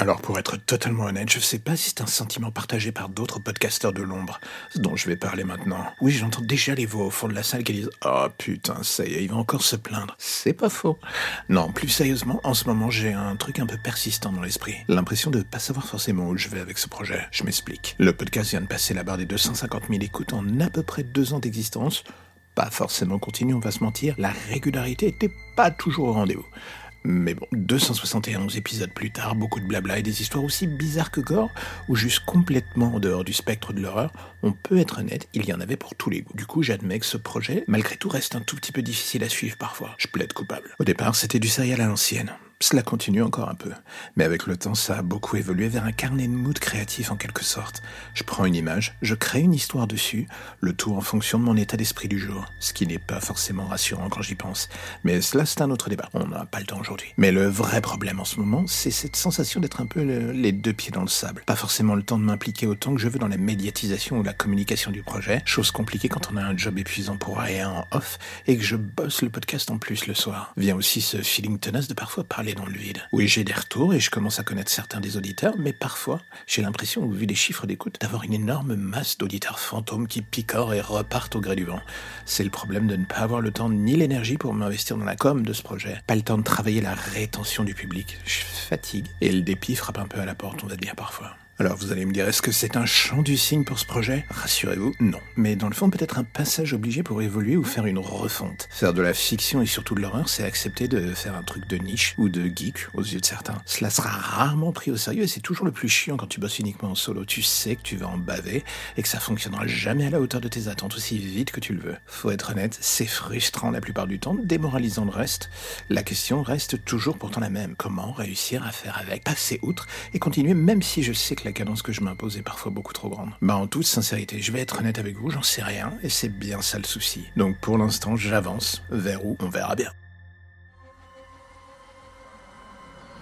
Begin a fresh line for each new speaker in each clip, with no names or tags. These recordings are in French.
Alors pour être totalement honnête, je sais pas si c'est un sentiment partagé par d'autres podcasteurs de l'ombre, dont je vais parler maintenant. Oui, j'entends déjà les voix au fond de la salle qui disent « Oh putain, ça y est, il va encore se plaindre. » C'est pas faux. Non, plus sérieusement, en ce moment j'ai un truc un peu persistant dans l'esprit. L'impression de pas savoir forcément où je vais avec ce projet. Je m'explique. Le podcast vient de passer la barre des 250 000 écoutes en à peu près deux ans d'existence pas forcément continu, on va se mentir, la régularité était pas toujours au rendez-vous. Mais bon, 271 épisodes plus tard, beaucoup de blabla et des histoires aussi bizarres que gore, ou juste complètement en dehors du spectre de l'horreur, on peut être honnête, il y en avait pour tous les goûts. Du coup, j'admets que ce projet, malgré tout, reste un tout petit peu difficile à suivre parfois. Je plaide coupable. Au départ, c'était du serial à l'ancienne. Cela continue encore un peu, mais avec le temps, ça a beaucoup évolué vers un carnet de mood créatif en quelque sorte. Je prends une image, je crée une histoire dessus, le tout en fonction de mon état d'esprit du jour, ce qui n'est pas forcément rassurant quand j'y pense. Mais cela, c'est un autre débat, on n'a pas le temps aujourd'hui. Mais le vrai problème en ce moment, c'est cette sensation d'être un peu les deux pieds dans le sable. Pas forcément le temps de m'impliquer autant que je veux dans la médiatisation ou la communication du projet, chose compliquée quand on a un job épuisant pour rien en off et que je bosse le podcast en plus le soir. Vient aussi ce feeling tenace de parfois parler dans le vide. Oui, j'ai des retours et je commence à connaître certains des auditeurs, mais parfois, j'ai l'impression, vu les chiffres d'écoute, d'avoir une énorme masse d'auditeurs fantômes qui picorent et repartent au gré du vent. C'est le problème de ne pas avoir le temps ni l'énergie pour m'investir dans la com de ce projet. Pas le temps de travailler la rétention du public. Je fatigue et le dépit frappe un peu à la porte, on va dire parfois. Alors vous allez me dire, est-ce que c'est un chant du signe pour ce projet? Rassurez-vous, non. Mais dans le fond, peut-être un passage obligé pour évoluer ou faire une refonte. Faire de la fiction et surtout de l'horreur, c'est accepter de faire un truc de niche ou de geek aux yeux de certains. Cela sera rarement pris au sérieux et c'est toujours le plus chiant quand tu bosses uniquement en solo. Tu sais que tu vas en baver et que ça fonctionnera jamais à la hauteur de tes attentes aussi vite que tu le veux. Faut être honnête, c'est frustrant la plupart du temps, démoralisant le reste. La question reste toujours pourtant la même. Comment réussir à faire avec, passer outre et continuer même si je sais que la la cadence que je m'impose est parfois beaucoup trop grande. Bah en toute sincérité, je vais être honnête avec vous, j'en sais rien, et c'est bien ça le souci. Donc pour l'instant, j'avance, vers où on verra bien.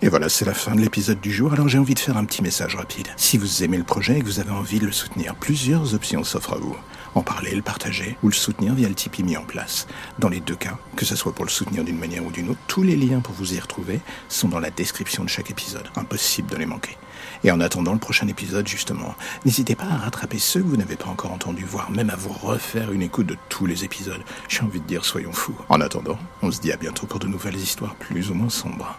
Et voilà, c'est la fin de l'épisode du jour, alors j'ai envie de faire un petit message rapide. Si vous aimez le projet et que vous avez envie de le soutenir, plusieurs options s'offrent à vous. En parler, le partager ou le soutenir via le Tipeee mis en place. Dans les deux cas, que ce soit pour le soutenir d'une manière ou d'une autre, tous les liens pour vous y retrouver sont dans la description de chaque épisode. Impossible de les manquer. Et en attendant le prochain épisode, justement, n'hésitez pas à rattraper ceux que vous n'avez pas encore entendus, voire même à vous refaire une écoute de tous les épisodes. J'ai envie de dire, soyons fous. En attendant, on se dit à bientôt pour de nouvelles histoires plus ou moins sombres.